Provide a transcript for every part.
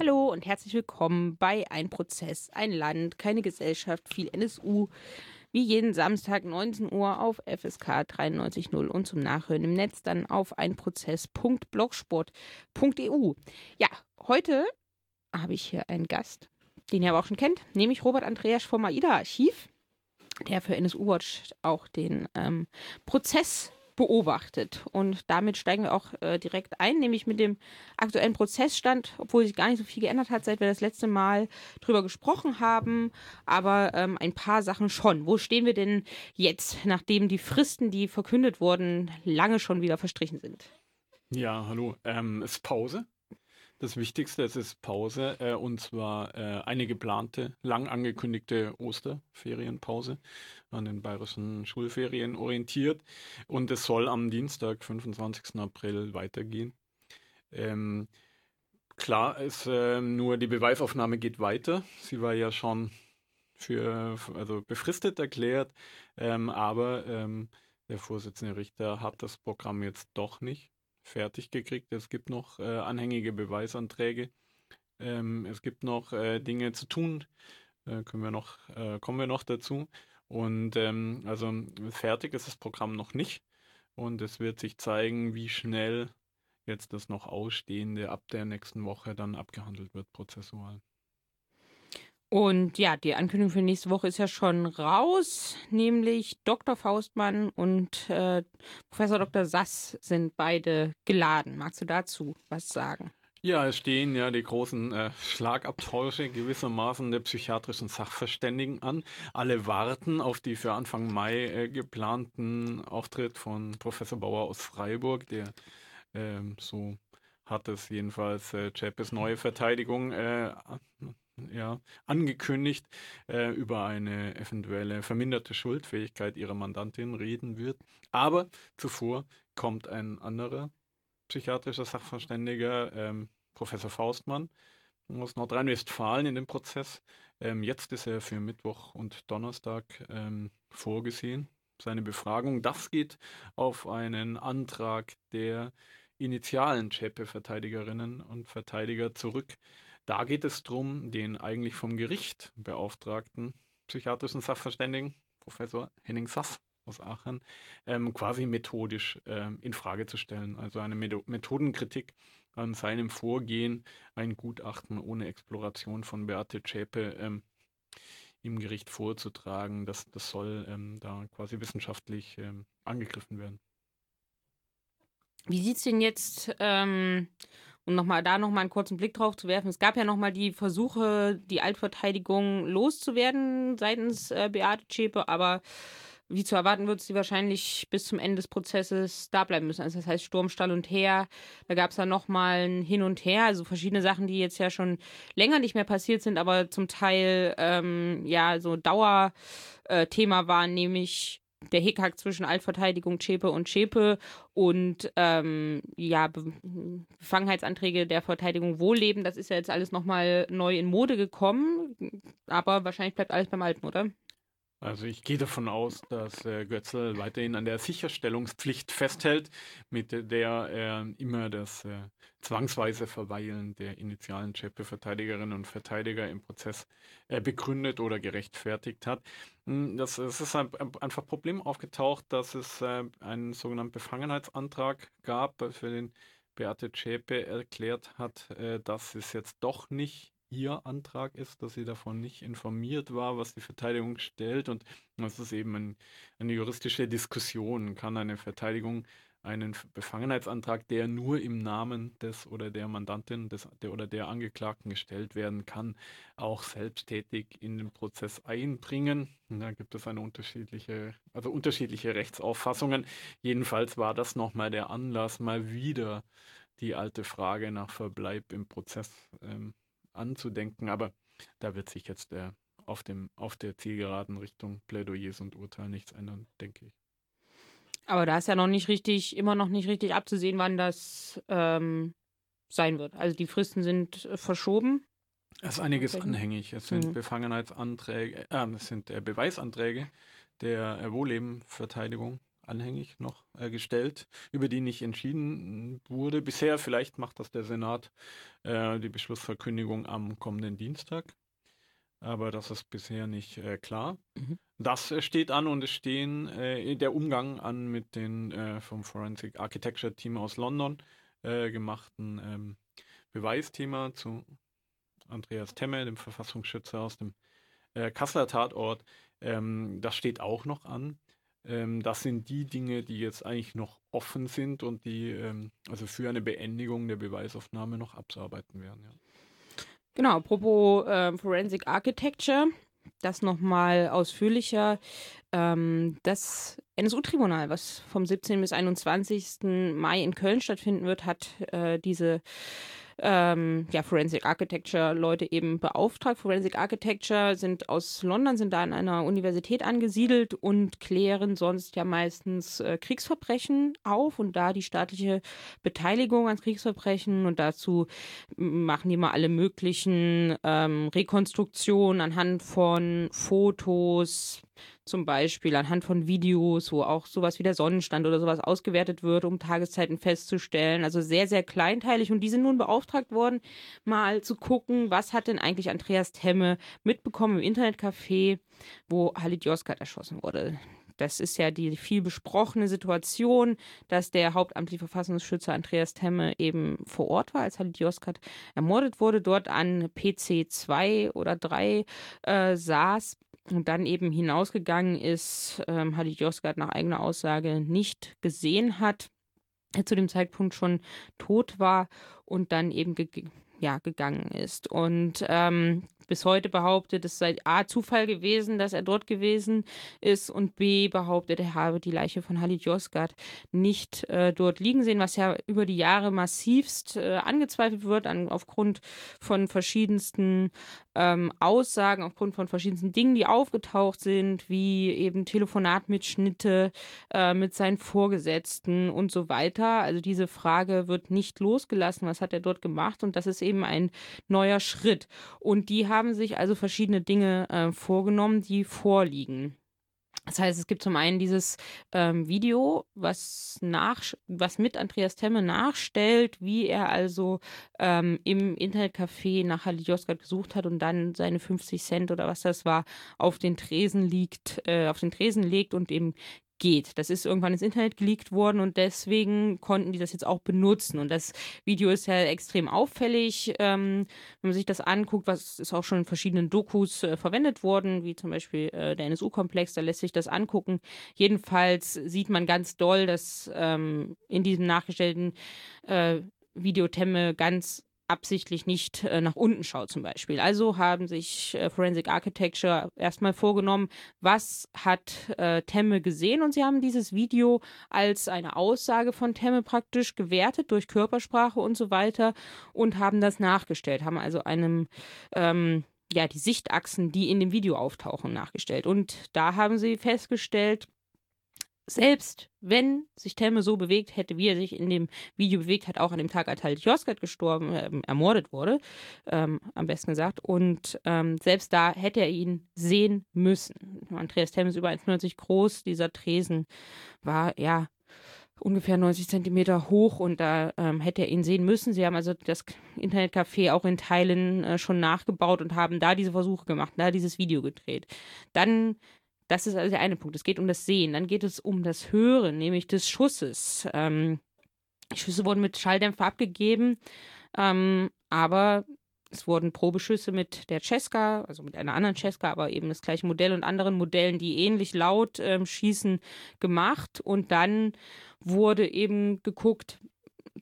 Hallo und herzlich willkommen bei Ein Prozess, ein Land, keine Gesellschaft, viel NSU. Wie jeden Samstag 19 Uhr auf FSK 93.0 und zum Nachhören im Netz dann auf einprozess.blogsport.eu. Ja, heute habe ich hier einen Gast, den ihr aber auch schon kennt, nämlich Robert Andreas vom AIDA-Archiv, der für NSU Watch auch den ähm, Prozess beobachtet. Und damit steigen wir auch äh, direkt ein, nämlich mit dem aktuellen Prozessstand, obwohl sich gar nicht so viel geändert hat, seit wir das letzte Mal drüber gesprochen haben. Aber ähm, ein paar Sachen schon. Wo stehen wir denn jetzt, nachdem die Fristen, die verkündet wurden, lange schon wieder verstrichen sind? Ja, hallo. Ähm, es ist Pause. Das Wichtigste es ist Pause äh, und zwar äh, eine geplante, lang angekündigte Osterferienpause an den bayerischen Schulferien orientiert und es soll am Dienstag, 25. April weitergehen. Ähm, klar ist äh, nur die Beweisaufnahme geht weiter. Sie war ja schon für also befristet erklärt, ähm, aber ähm, der Vorsitzende Richter hat das Programm jetzt doch nicht fertig gekriegt. Es gibt noch äh, anhängige Beweisanträge. Ähm, es gibt noch äh, Dinge zu tun. Äh, können wir noch, äh, kommen wir noch dazu. Und ähm, also fertig ist das Programm noch nicht. Und es wird sich zeigen, wie schnell jetzt das noch Ausstehende ab der nächsten Woche dann abgehandelt wird, prozessual. Und ja, die Ankündigung für nächste Woche ist ja schon raus, nämlich Dr. Faustmann und äh, Professor Dr. Sass sind beide geladen. Magst du dazu was sagen? Ja, es stehen ja die großen äh, Schlagabtausche gewissermaßen der psychiatrischen Sachverständigen an. Alle warten auf die für Anfang Mai äh, geplanten Auftritt von Professor Bauer aus Freiburg, der ähm, so hat es jedenfalls äh, Chapes neue Verteidigung äh, ja, angekündigt, äh, über eine eventuelle verminderte Schuldfähigkeit ihrer Mandantin reden wird. Aber zuvor kommt ein anderer psychiatrischer Sachverständiger, ähm, Professor Faustmann aus Nordrhein-Westfalen in den Prozess. Ähm, jetzt ist er für Mittwoch und Donnerstag ähm, vorgesehen, seine Befragung. Das geht auf einen Antrag der initialen Chepe-Verteidigerinnen und Verteidiger zurück. Da geht es darum, den eigentlich vom Gericht beauftragten psychiatrischen Sachverständigen, Professor Henning Sass aus Aachen, ähm, quasi methodisch ähm, in Frage zu stellen. Also eine Methodenkritik an seinem Vorgehen, ein Gutachten ohne Exploration von Beate Zschäpe ähm, im Gericht vorzutragen. Das, das soll ähm, da quasi wissenschaftlich ähm, angegriffen werden. Wie sieht es denn jetzt ähm, um nochmal da nochmal einen kurzen Blick drauf zu werfen, es gab ja nochmal die Versuche, die Altverteidigung loszuwerden seitens äh, Beate Zschäpe, aber wie zu erwarten wird sie wahrscheinlich bis zum Ende des Prozesses da bleiben müssen. Also das heißt Sturm, Stall und Heer. Da gab es dann nochmal ein Hin und Her, also verschiedene Sachen, die jetzt ja schon länger nicht mehr passiert sind, aber zum Teil ähm, ja so Dauerthema äh, waren, nämlich der Hickhack zwischen Altverteidigung Zschäpe und Zschäpe und ähm, ja, Be Befangenheitsanträge der Verteidigung Wohlleben, das ist ja jetzt alles nochmal neu in Mode gekommen, aber wahrscheinlich bleibt alles beim Alten, oder? Also ich gehe davon aus, dass äh, Götzl weiterhin an der Sicherstellungspflicht festhält, mit der er immer das äh, zwangsweise Verweilen der initialen Chepe-Verteidigerinnen und Verteidiger im Prozess äh, begründet oder gerechtfertigt hat. Hm, das, das ist ein, einfach Problem aufgetaucht, dass es äh, einen sogenannten Befangenheitsantrag gab, für den Beate Zschäpe erklärt hat, äh, dass es jetzt doch nicht ihr Antrag ist, dass sie davon nicht informiert war, was die Verteidigung stellt. Und das ist eben ein, eine juristische Diskussion. Kann eine Verteidigung einen Befangenheitsantrag, der nur im Namen des oder der Mandantin des, der oder der Angeklagten gestellt werden kann, auch selbsttätig in den Prozess einbringen. Da gibt es eine unterschiedliche, also unterschiedliche Rechtsauffassungen. Jedenfalls war das nochmal der Anlass, mal wieder die alte Frage nach Verbleib im Prozess ähm, anzudenken, aber da wird sich jetzt äh, auf, dem, auf der Zielgeraden Richtung Plädoyers und Urteil nichts ändern, denke ich. Aber da ist ja noch nicht richtig, immer noch nicht richtig abzusehen, wann das ähm, sein wird. Also die Fristen sind äh, verschoben. Es ist einiges anhängig. Es sind mhm. Befangenheitsanträge, äh, es sind äh, Beweisanträge der äh, Wohllebenverteidigung anhängig noch äh, gestellt, über die nicht entschieden wurde. Bisher, vielleicht macht das der Senat, äh, die Beschlussverkündigung am kommenden Dienstag. Aber das ist bisher nicht äh, klar. Mhm. Das äh, steht an und es stehen äh, der Umgang an mit den äh, vom Forensic Architecture Team aus London gemachten ähm, Beweisthema zu Andreas Temme, dem Verfassungsschützer aus dem Kasseler Tatort. Ähm, das steht auch noch an. Ähm, das sind die Dinge, die jetzt eigentlich noch offen sind und die ähm, also für eine Beendigung der Beweisaufnahme noch abzuarbeiten werden. Ja. Genau, apropos äh, Forensic Architecture, das nochmal ausführlicher. Ähm, das NSU-Tribunal, was vom 17. bis 21. Mai in Köln stattfinden wird, hat äh, diese ähm, ja, Forensic Architecture Leute eben beauftragt. Forensic Architecture sind aus London, sind da an einer Universität angesiedelt und klären sonst ja meistens äh, Kriegsverbrechen auf und da die staatliche Beteiligung an Kriegsverbrechen und dazu machen die mal alle möglichen ähm, Rekonstruktionen anhand von Fotos, zum Beispiel anhand von Videos, wo auch sowas wie der Sonnenstand oder sowas ausgewertet wird, um Tageszeiten festzustellen. Also sehr, sehr kleinteilig. Und die sind nun beauftragt worden, mal zu gucken, was hat denn eigentlich Andreas Temme mitbekommen im Internetcafé, wo Halit Yozgat erschossen wurde. Das ist ja die viel besprochene Situation, dass der hauptamtliche Verfassungsschützer Andreas Temme eben vor Ort war, als Halit Yozgat ermordet wurde, dort an PC 2 oder 3 äh, saß und dann eben hinausgegangen ist, ähm, Halit Yozgat nach eigener Aussage nicht gesehen hat, er zu dem Zeitpunkt schon tot war und dann eben ja, gegangen ist. Und ähm, bis heute behauptet, es sei A, Zufall gewesen, dass er dort gewesen ist und B, behauptet, er habe die Leiche von Halit Yozgat nicht äh, dort liegen sehen, was ja über die Jahre massivst äh, angezweifelt wird, an, aufgrund von verschiedensten ähm, Aussagen, aufgrund von verschiedensten Dingen, die aufgetaucht sind, wie eben Telefonatmitschnitte äh, mit seinen Vorgesetzten und so weiter. Also diese Frage wird nicht losgelassen, was hat er dort gemacht und das ist eben ein neuer Schritt. Und die haben sich also verschiedene Dinge äh, vorgenommen, die vorliegen. Das heißt, es gibt zum einen dieses ähm, Video, was, nach, was mit Andreas Temme nachstellt, wie er also ähm, im Internetcafé nach Halil Yozgat gesucht hat und dann seine 50 Cent oder was das war, auf den Tresen liegt, äh, auf den Tresen legt und eben geht. Das ist irgendwann ins Internet geleakt worden und deswegen konnten die das jetzt auch benutzen. Und das Video ist ja extrem auffällig. Ähm, wenn man sich das anguckt, was ist auch schon in verschiedenen Dokus äh, verwendet worden, wie zum Beispiel äh, der NSU-Komplex, da lässt sich das angucken. Jedenfalls sieht man ganz doll, dass ähm, in diesem nachgestellten äh, Videotemme ganz absichtlich nicht äh, nach unten schaut zum Beispiel. Also haben sich äh, Forensic Architecture erstmal vorgenommen, was hat äh, Temme gesehen und sie haben dieses Video als eine Aussage von Temme praktisch gewertet durch Körpersprache und so weiter und haben das nachgestellt, haben also einem ähm, ja, die Sichtachsen, die in dem Video auftauchen, nachgestellt. Und da haben sie festgestellt, selbst wenn sich Temme so bewegt hätte, wie er sich in dem Video bewegt hat, auch an dem Tag, als halt Josgat gestorben, äh, ermordet wurde, ähm, am besten gesagt. Und ähm, selbst da hätte er ihn sehen müssen. Andreas Temme ist über 1,90 groß. Dieser Tresen war, ja, ungefähr 90 Zentimeter hoch und da ähm, hätte er ihn sehen müssen. Sie haben also das Internetcafé auch in Teilen äh, schon nachgebaut und haben da diese Versuche gemacht, da dieses Video gedreht. Dann das ist also der eine Punkt. Es geht um das Sehen. Dann geht es um das Hören, nämlich des Schusses. Ähm, Schüsse wurden mit Schalldämpfer abgegeben, ähm, aber es wurden Probeschüsse mit der Cesca, also mit einer anderen Cesca, aber eben das gleiche Modell und anderen Modellen, die ähnlich laut ähm, schießen, gemacht. Und dann wurde eben geguckt,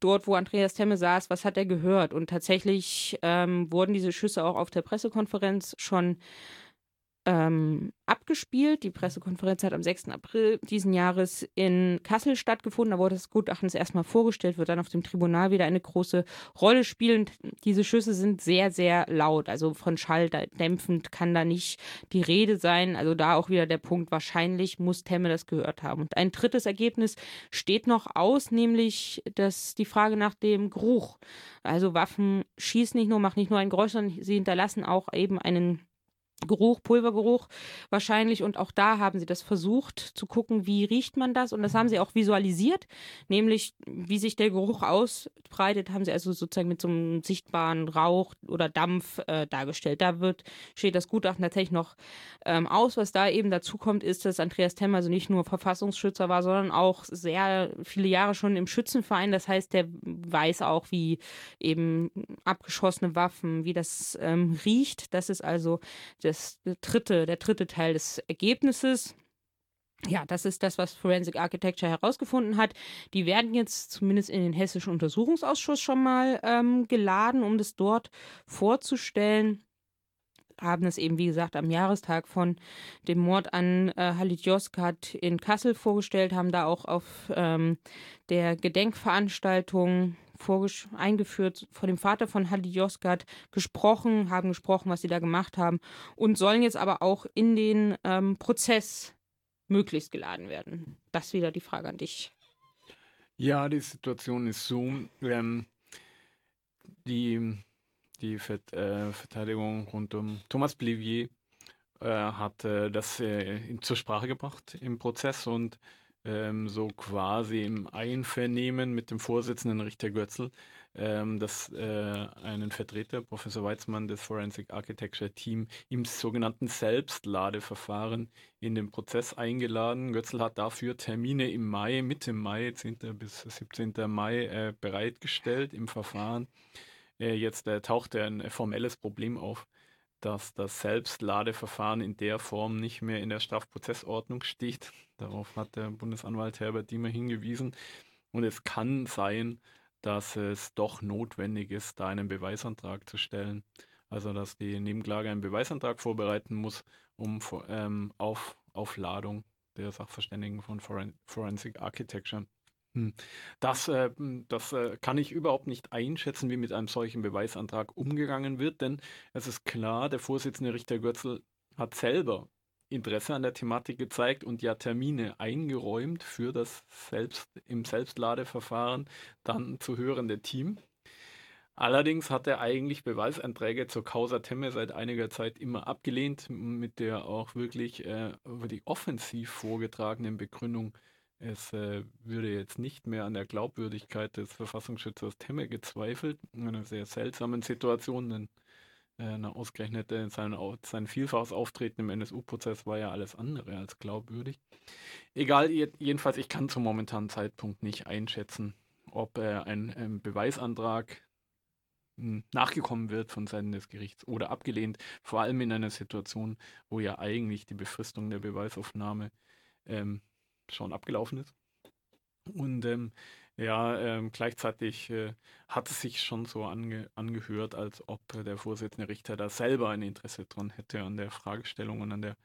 dort, wo Andreas Temme saß, was hat er gehört? Und tatsächlich ähm, wurden diese Schüsse auch auf der Pressekonferenz schon ähm, abgespielt. Die Pressekonferenz hat am 6. April diesen Jahres in Kassel stattgefunden. Da wurde das Gutachten erstmal vorgestellt, wird dann auf dem Tribunal wieder eine große Rolle spielen. Diese Schüsse sind sehr, sehr laut. Also von Schall dämpfend kann da nicht die Rede sein. Also da auch wieder der Punkt, wahrscheinlich muss Temme das gehört haben. Und ein drittes Ergebnis steht noch aus, nämlich das, die Frage nach dem Geruch. Also Waffen schießen nicht nur, machen nicht nur ein Geräusch, sondern sie hinterlassen auch eben einen Geruch, Pulvergeruch wahrscheinlich. Und auch da haben sie das versucht zu gucken, wie riecht man das. Und das haben sie auch visualisiert, nämlich wie sich der Geruch ausbreitet, haben sie also sozusagen mit so einem sichtbaren Rauch oder Dampf äh, dargestellt. Da wird, steht das Gutachten tatsächlich noch ähm, aus. Was da eben dazu kommt, ist, dass Andreas Temm also nicht nur Verfassungsschützer war, sondern auch sehr viele Jahre schon im Schützenverein. Das heißt, der weiß auch, wie eben abgeschossene Waffen, wie das ähm, riecht. Das ist also das dritte, der dritte Teil des Ergebnisses. Ja, das ist das, was Forensic Architecture herausgefunden hat. Die werden jetzt zumindest in den Hessischen Untersuchungsausschuss schon mal ähm, geladen, um das dort vorzustellen. Haben es eben, wie gesagt, am Jahrestag von dem Mord an äh, Halit Yozgat in Kassel vorgestellt, haben da auch auf ähm, der Gedenkveranstaltung eingeführt, vor dem Vater von Hadi Yozgat gesprochen, haben gesprochen, was sie da gemacht haben und sollen jetzt aber auch in den ähm, Prozess möglichst geladen werden. Das wieder die Frage an dich. Ja, die Situation ist so, ähm, die, die Vert, äh, Verteidigung rund um Thomas Blivier äh, hat äh, das äh, zur Sprache gebracht im Prozess und ähm, so quasi im Einvernehmen mit dem Vorsitzenden Richter Götzl, ähm, dass äh, einen Vertreter, Professor Weizmann des Forensic Architecture Team, im sogenannten Selbstladeverfahren in den Prozess eingeladen. Götzl hat dafür Termine im Mai, Mitte Mai, 10. bis 17. Mai äh, bereitgestellt im Verfahren. Äh, jetzt äh, taucht ein formelles Problem auf dass das Selbstladeverfahren in der Form nicht mehr in der Strafprozessordnung steht. Darauf hat der Bundesanwalt Herbert Diemer hingewiesen. Und es kann sein, dass es doch notwendig ist, da einen Beweisantrag zu stellen. Also dass die Nebenklage einen Beweisantrag vorbereiten muss, um ähm, auf Aufladung der Sachverständigen von Forensic Architecture hm. Das, äh, das äh, kann ich überhaupt nicht einschätzen, wie mit einem solchen Beweisantrag umgegangen wird, denn es ist klar, der Vorsitzende Richter Götzl hat selber Interesse an der Thematik gezeigt und ja Termine eingeräumt für das Selbst, im Selbstladeverfahren dann zu hörende Team. Allerdings hat er eigentlich Beweisanträge zur Causa Temme seit einiger Zeit immer abgelehnt, mit der auch wirklich äh, über die offensiv vorgetragenen Begründung es äh, würde jetzt nicht mehr an der Glaubwürdigkeit des Verfassungsschützers Temme gezweifelt. In einer sehr seltsamen Situation, denn äh, ausgerechnet äh, sein, sein vielfaches Auftreten im NSU-Prozess war ja alles andere als glaubwürdig. Egal, jedenfalls, ich kann zum momentanen Zeitpunkt nicht einschätzen, ob äh, ein, ein Beweisantrag hm, nachgekommen wird von Seiten des Gerichts oder abgelehnt, vor allem in einer Situation, wo ja eigentlich die Befristung der Beweisaufnahme ähm, schon abgelaufen ist. Und ähm, ja, ähm, gleichzeitig äh, hat es sich schon so ange angehört, als ob äh, der Vorsitzende Richter da selber ein Interesse dran hätte an der Fragestellung und an der,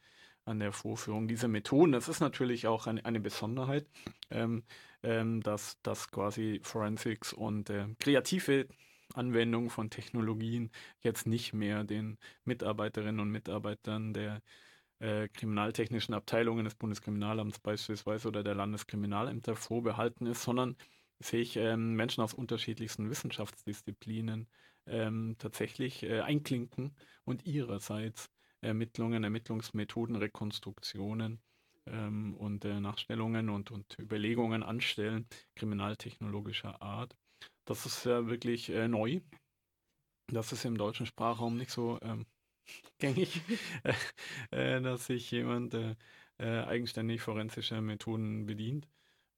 an der Vorführung dieser Methoden. Das ist natürlich auch eine, eine Besonderheit, ähm, ähm, dass, dass quasi Forensics und äh, kreative Anwendung von Technologien jetzt nicht mehr den Mitarbeiterinnen und Mitarbeitern der äh, kriminaltechnischen Abteilungen des Bundeskriminalamts beispielsweise oder der Landeskriminalämter vorbehalten ist, sondern sich ähm, Menschen aus unterschiedlichsten Wissenschaftsdisziplinen ähm, tatsächlich äh, einklinken und ihrerseits Ermittlungen, Ermittlungsmethoden, Rekonstruktionen ähm, und äh, Nachstellungen und, und Überlegungen anstellen, kriminaltechnologischer Art. Das ist ja wirklich äh, neu. Das ist im deutschen Sprachraum nicht so ähm, gängig, äh, dass sich jemand äh, äh, eigenständig forensischer Methoden bedient,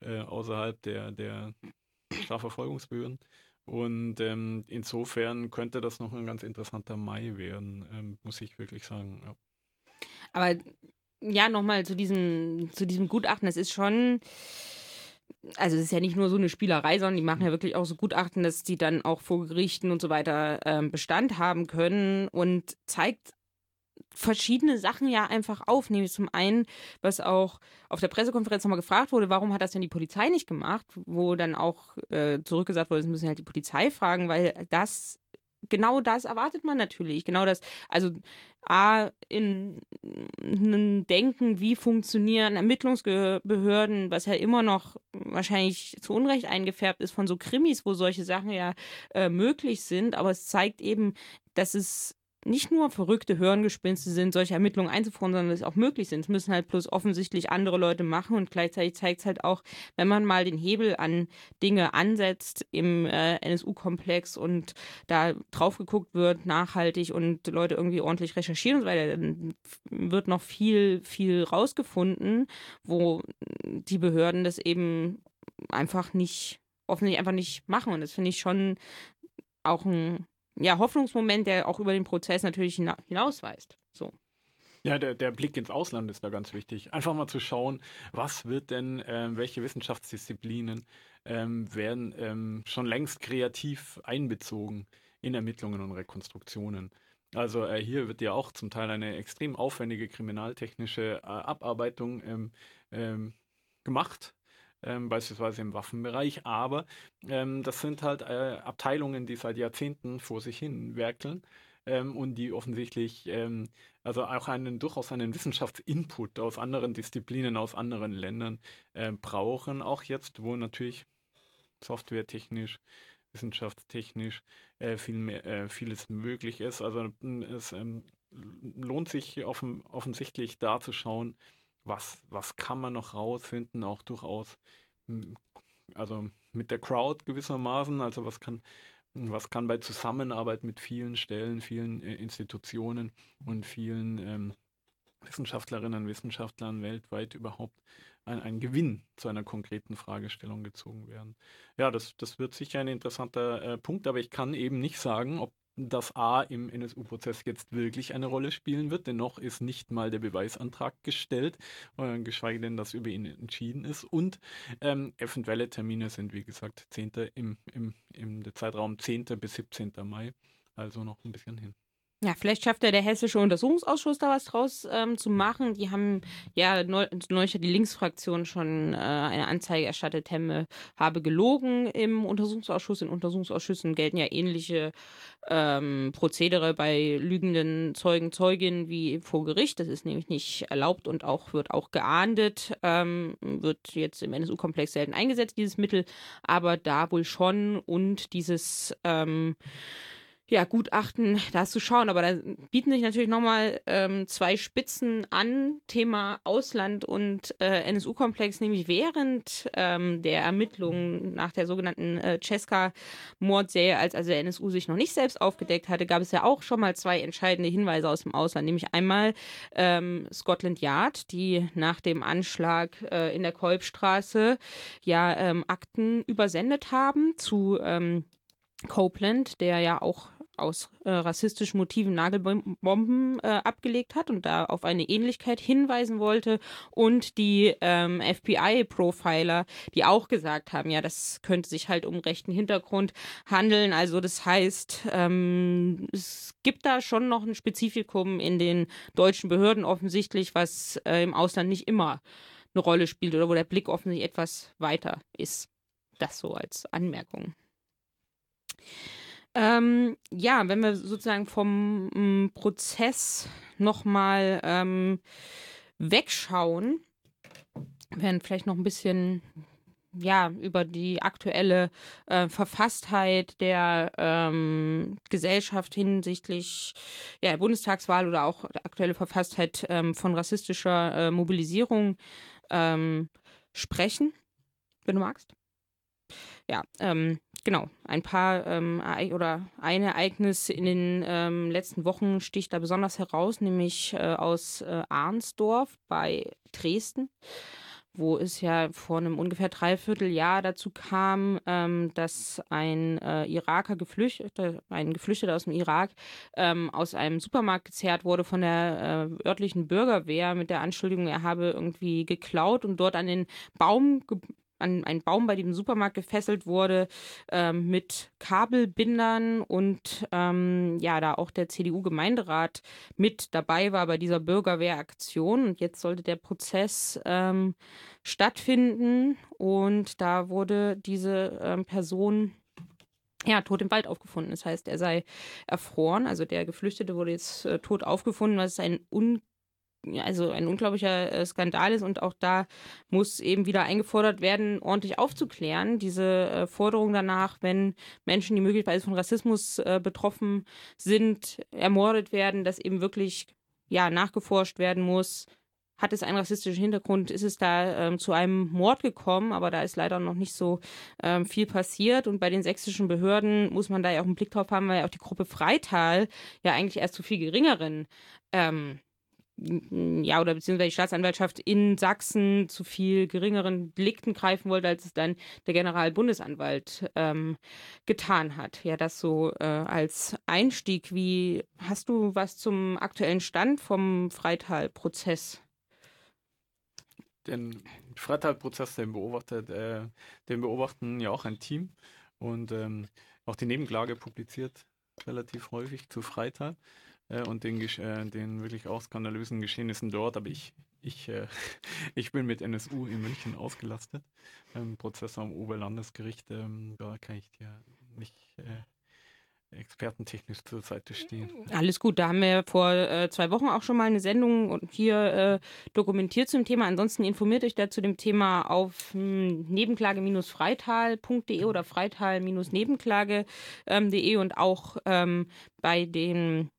äh, außerhalb der, der Strafverfolgungsbehörden. Und ähm, insofern könnte das noch ein ganz interessanter Mai werden, ähm, muss ich wirklich sagen. Ja. Aber ja, nochmal zu diesem, zu diesem Gutachten, das ist schon also es ist ja nicht nur so eine Spielerei, sondern die machen ja wirklich auch so Gutachten, dass die dann auch vor Gerichten und so weiter ähm, Bestand haben können und zeigt verschiedene Sachen ja einfach auf. Nämlich zum einen, was auch auf der Pressekonferenz nochmal gefragt wurde, warum hat das denn die Polizei nicht gemacht? Wo dann auch äh, zurückgesagt wurde, es müssen halt die Polizei fragen, weil das genau das erwartet man natürlich. Genau das, also A, in einem Denken, wie funktionieren Ermittlungsbehörden, was ja immer noch wahrscheinlich zu Unrecht eingefärbt ist von so Krimis, wo solche Sachen ja äh, möglich sind, aber es zeigt eben, dass es nicht nur verrückte Hirngespinste sind, solche Ermittlungen einzufordern, sondern dass es auch möglich sind. Es müssen halt bloß offensichtlich andere Leute machen und gleichzeitig zeigt es halt auch, wenn man mal den Hebel an Dinge ansetzt im äh, NSU-Komplex und da drauf geguckt wird, nachhaltig und Leute irgendwie ordentlich recherchieren und so weiter, dann wird noch viel, viel rausgefunden, wo die Behörden das eben einfach nicht, offensichtlich einfach nicht machen. Und das finde ich schon auch ein ja, Hoffnungsmoment, der auch über den Prozess natürlich hinausweist. So. Ja, der, der Blick ins Ausland ist da ganz wichtig. Einfach mal zu schauen, was wird denn, äh, welche Wissenschaftsdisziplinen ähm, werden ähm, schon längst kreativ einbezogen in Ermittlungen und Rekonstruktionen. Also äh, hier wird ja auch zum Teil eine extrem aufwendige kriminaltechnische äh, Abarbeitung ähm, ähm gemacht ähm, beispielsweise im Waffenbereich. Aber ähm, das sind halt äh, Abteilungen, die seit Jahrzehnten vor sich hin werkeln ähm, und die offensichtlich ähm, also auch einen durchaus einen Wissenschaftsinput aus anderen Disziplinen, aus anderen Ländern äh, brauchen. Auch jetzt, wo natürlich softwaretechnisch wissenschaftstechnisch äh, viel mehr, äh, vieles möglich ist. Also es ähm, lohnt sich offen, offensichtlich da zu schauen, was, was kann man noch rausfinden, auch durchaus, also mit der Crowd gewissermaßen, also was kann, was kann bei Zusammenarbeit mit vielen Stellen, vielen äh, Institutionen und vielen ähm, Wissenschaftlerinnen und Wissenschaftlern weltweit überhaupt ein, ein, Gewinn zu einer konkreten Fragestellung gezogen werden. Ja, das, das wird sicher ein interessanter äh, Punkt, aber ich kann eben nicht sagen, ob dass A im NSU-Prozess jetzt wirklich eine Rolle spielen wird, denn noch ist nicht mal der Beweisantrag gestellt, äh, geschweige denn, dass über ihn entschieden ist. Und ähm, eventuelle Termine sind, wie gesagt, 10. Im, im, im Zeitraum 10. bis 17. Mai, also noch ein bisschen hin. Ja, vielleicht schafft ja der Hessische Untersuchungsausschuss da was draus ähm, zu machen. Die haben ja neulich die Linksfraktion schon äh, eine Anzeige erstattet, Hemme habe gelogen im Untersuchungsausschuss. In Untersuchungsausschüssen gelten ja ähnliche ähm, Prozedere bei lügenden Zeugen, Zeuginnen wie vor Gericht. Das ist nämlich nicht erlaubt und auch wird auch geahndet. Ähm, wird jetzt im NSU-Komplex selten eingesetzt, dieses Mittel, aber da wohl schon und dieses ähm, ja, Gutachten da zu schauen. Aber da bieten sich natürlich nochmal ähm, zwei Spitzen an, Thema Ausland und äh, NSU-Komplex, nämlich während ähm, der Ermittlungen nach der sogenannten äh, Cesca-Mordserie, als also der NSU sich noch nicht selbst aufgedeckt hatte, gab es ja auch schon mal zwei entscheidende Hinweise aus dem Ausland, nämlich einmal ähm, Scotland Yard, die nach dem Anschlag äh, in der Kolbstraße ja ähm, Akten übersendet haben zu ähm, Copeland, der ja auch aus äh, rassistischen Motiven Nagelbomben äh, abgelegt hat und da auf eine Ähnlichkeit hinweisen wollte und die ähm, FBI-Profiler, die auch gesagt haben, ja, das könnte sich halt um rechten Hintergrund handeln. Also das heißt, ähm, es gibt da schon noch ein Spezifikum in den deutschen Behörden offensichtlich, was äh, im Ausland nicht immer eine Rolle spielt oder wo der Blick offensichtlich etwas weiter ist. Das so als Anmerkung. Ähm, ja, wenn wir sozusagen vom m, mm, Prozess nochmal ähm, wegschauen, werden vielleicht noch ein bisschen ja, über die aktuelle äh, Verfasstheit der ähm, Gesellschaft hinsichtlich ja, der Bundestagswahl oder auch aktuelle Verfasstheit ähm, von rassistischer äh, Mobilisierung ähm, sprechen, wenn du magst. Ja, ähm, Genau, ein paar ähm, oder ein Ereignis in den ähm, letzten Wochen sticht da besonders heraus, nämlich äh, aus äh, Arnsdorf bei Dresden, wo es ja vor einem ungefähr Dreivierteljahr dazu kam, ähm, dass ein äh, Iraker Geflüchteter, ein Geflüchteter aus dem Irak, ähm, aus einem Supermarkt gezerrt wurde von der äh, örtlichen Bürgerwehr mit der Anschuldigung, er habe irgendwie geklaut und dort an den Baum an einen Baum bei dem Supermarkt gefesselt wurde ähm, mit Kabelbindern und ähm, ja, da auch der CDU-Gemeinderat mit dabei war bei dieser Bürgerwehraktion. Und jetzt sollte der Prozess ähm, stattfinden und da wurde diese ähm, Person ja, tot im Wald aufgefunden. Das heißt, er sei erfroren. Also der Geflüchtete wurde jetzt äh, tot aufgefunden, was ein un also ein unglaublicher äh, Skandal ist und auch da muss eben wieder eingefordert werden, ordentlich aufzuklären. Diese äh, Forderung danach, wenn Menschen, die möglicherweise von Rassismus äh, betroffen sind, ermordet werden, dass eben wirklich ja nachgeforscht werden muss. Hat es einen rassistischen Hintergrund? Ist es da ähm, zu einem Mord gekommen? Aber da ist leider noch nicht so ähm, viel passiert. Und bei den sächsischen Behörden muss man da ja auch einen Blick drauf haben, weil ja auch die Gruppe Freital ja eigentlich erst zu viel geringeren ähm, ja, oder beziehungsweise die Staatsanwaltschaft in Sachsen zu viel geringeren Delikten greifen wollte, als es dann der Generalbundesanwalt ähm, getan hat. Ja, das so äh, als Einstieg. Wie hast du was zum aktuellen Stand vom Freital-Prozess? Den Freital-Prozess, den äh, den beobachten ja auch ein Team und ähm, auch die Nebenklage publiziert relativ häufig zu Freital äh, und den, äh, den wirklich auch skandalösen Geschehnissen dort. Aber ich, ich, äh, ich bin mit NSU in München ausgelastet. Ähm, Prozess am Oberlandesgericht, ähm, da kann ich dir nicht äh, expertentechnisch zur Seite stehen. Alles gut, da haben wir vor äh, zwei Wochen auch schon mal eine Sendung hier äh, dokumentiert zum Thema. Ansonsten informiert euch da zu dem Thema auf hm, nebenklage-freital.de oder freital-nebenklage.de ähm, und auch ähm, bei den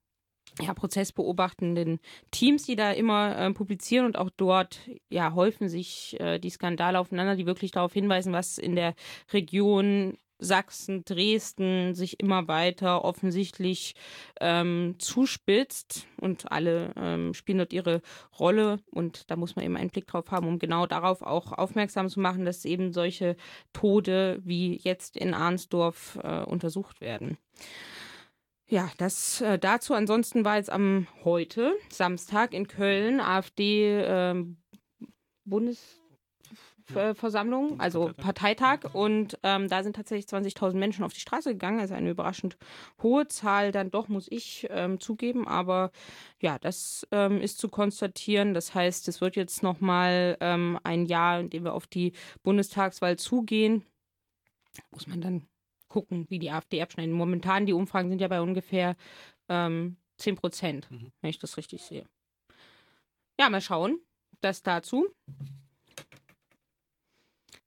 ja, prozessbeobachtenden Teams, die da immer äh, publizieren und auch dort ja, häufen sich äh, die Skandale aufeinander, die wirklich darauf hinweisen, was in der Region Sachsen, Dresden sich immer weiter offensichtlich ähm, zuspitzt und alle ähm, spielen dort ihre Rolle und da muss man eben einen Blick drauf haben, um genau darauf auch aufmerksam zu machen, dass eben solche Tode wie jetzt in Arnsdorf äh, untersucht werden. Ja, das äh, dazu. Ansonsten war jetzt am heute, Samstag in Köln, AfD äh, Bundesversammlung, also Parteitag. Und ähm, da sind tatsächlich 20.000 Menschen auf die Straße gegangen. Also eine überraschend hohe Zahl, dann doch, muss ich ähm, zugeben. Aber ja, das ähm, ist zu konstatieren. Das heißt, es wird jetzt nochmal ähm, ein Jahr, in dem wir auf die Bundestagswahl zugehen. Muss man dann gucken, wie die AfD abschneiden. Momentan, die Umfragen sind ja bei ungefähr ähm, 10 Prozent, mhm. wenn ich das richtig sehe. Ja, mal schauen. Das dazu.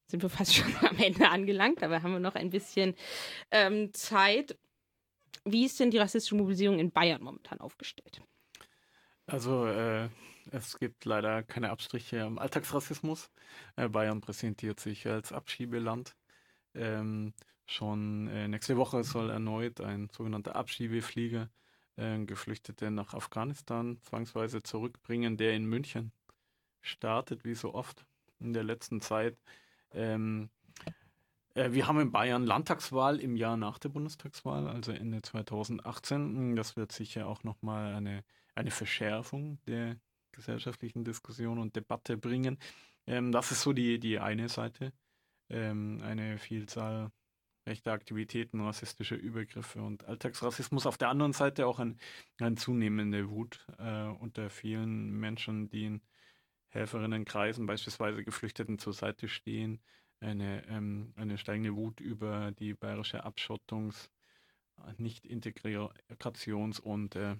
Sind wir fast schon am Ende angelangt, aber haben wir noch ein bisschen ähm, Zeit. Wie ist denn die rassistische Mobilisierung in Bayern momentan aufgestellt? Also äh, es gibt leider keine Abstriche am Alltagsrassismus. Äh, Bayern präsentiert sich als Abschiebeland. Ähm, Schon äh, nächste Woche soll erneut ein sogenannter Abschiebeflieger äh, Geflüchtete nach Afghanistan zwangsweise zurückbringen, der in München startet, wie so oft in der letzten Zeit. Ähm, äh, wir haben in Bayern Landtagswahl im Jahr nach der Bundestagswahl, also Ende 2018. Das wird sicher auch nochmal eine, eine Verschärfung der gesellschaftlichen Diskussion und Debatte bringen. Ähm, das ist so die, die eine Seite. Ähm, eine Vielzahl rechte Aktivitäten, rassistische Übergriffe und Alltagsrassismus. Auf der anderen Seite auch ein, eine zunehmende Wut äh, unter vielen Menschen, die in Helferinnenkreisen, beispielsweise Geflüchteten, zur Seite stehen. Eine, ähm, eine steigende Wut über die bayerische Abschottungs-, Nicht-Integrations- und äh,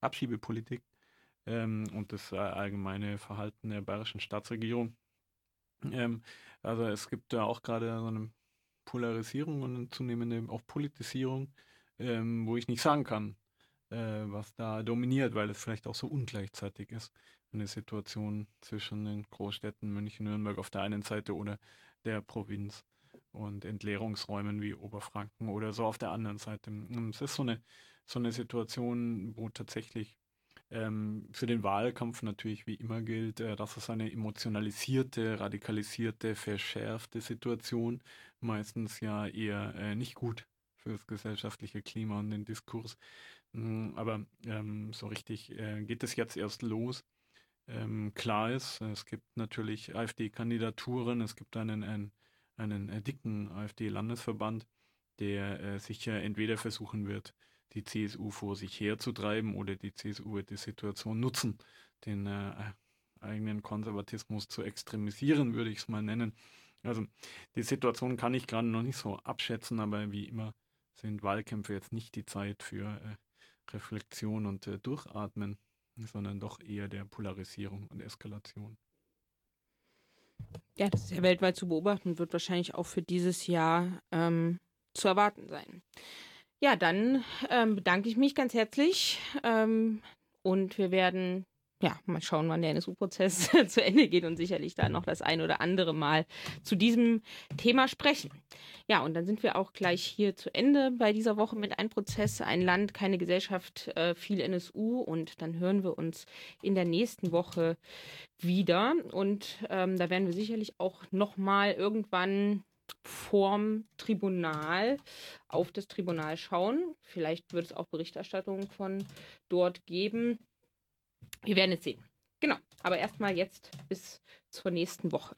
Abschiebepolitik ähm, und das äh, allgemeine Verhalten der bayerischen Staatsregierung. Ähm, also es gibt da auch gerade so eine Polarisierung und zunehmende auch Politisierung, ähm, wo ich nicht sagen kann, äh, was da dominiert, weil es vielleicht auch so ungleichzeitig ist. Eine Situation zwischen den Großstädten München, Nürnberg auf der einen Seite oder der Provinz und Entleerungsräumen wie Oberfranken oder so auf der anderen Seite. Es ist so eine, so eine Situation, wo tatsächlich ähm, für den Wahlkampf natürlich wie immer gilt, äh, dass es eine emotionalisierte, radikalisierte, verschärfte Situation meistens ja eher äh, nicht gut für das gesellschaftliche Klima und den Diskurs. Mhm, aber ähm, so richtig äh, geht es jetzt erst los. Ähm, klar ist, es gibt natürlich AfD-Kandidaturen, es gibt einen, einen, einen äh, dicken AfD-Landesverband, der äh, sicher entweder versuchen wird, die CSU vor sich herzutreiben oder die CSU wird die Situation nutzen, den äh, eigenen Konservatismus zu extremisieren, würde ich es mal nennen. Also die Situation kann ich gerade noch nicht so abschätzen, aber wie immer sind Wahlkämpfe jetzt nicht die Zeit für äh, Reflexion und äh, Durchatmen. sondern doch eher der Polarisierung und Eskalation. Ja, das ist ja weltweit zu beobachten wird wahrscheinlich auch für dieses Jahr ähm, zu erwarten sein. Ja, dann ähm, bedanke ich mich ganz herzlich ähm, und wir werden ja, mal schauen, wann der NSU-Prozess zu Ende geht und sicherlich da noch das ein oder andere Mal zu diesem Thema sprechen. Ja, und dann sind wir auch gleich hier zu Ende bei dieser Woche mit Ein Prozess, ein Land, keine Gesellschaft, äh, viel NSU. Und dann hören wir uns in der nächsten Woche wieder. Und ähm, da werden wir sicherlich auch nochmal irgendwann vorm Tribunal auf das Tribunal schauen. Vielleicht wird es auch Berichterstattungen von dort geben. Wir werden es sehen. Genau. Aber erstmal jetzt bis zur nächsten Woche.